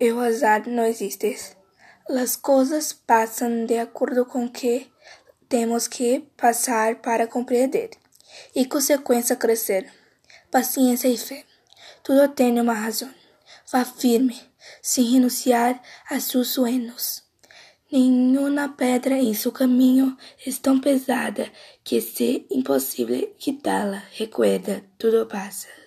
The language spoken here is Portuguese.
o azar não existe. As coisas passam de acordo com o que temos que passar para compreender e consequência crescer. Paciência e fé. Tudo tem uma razão. Vá firme, sem renunciar a seus sonhos. Nenhuma pedra em seu caminho é tão pesada que se impossível quitá-la. Recuerda, tudo passa.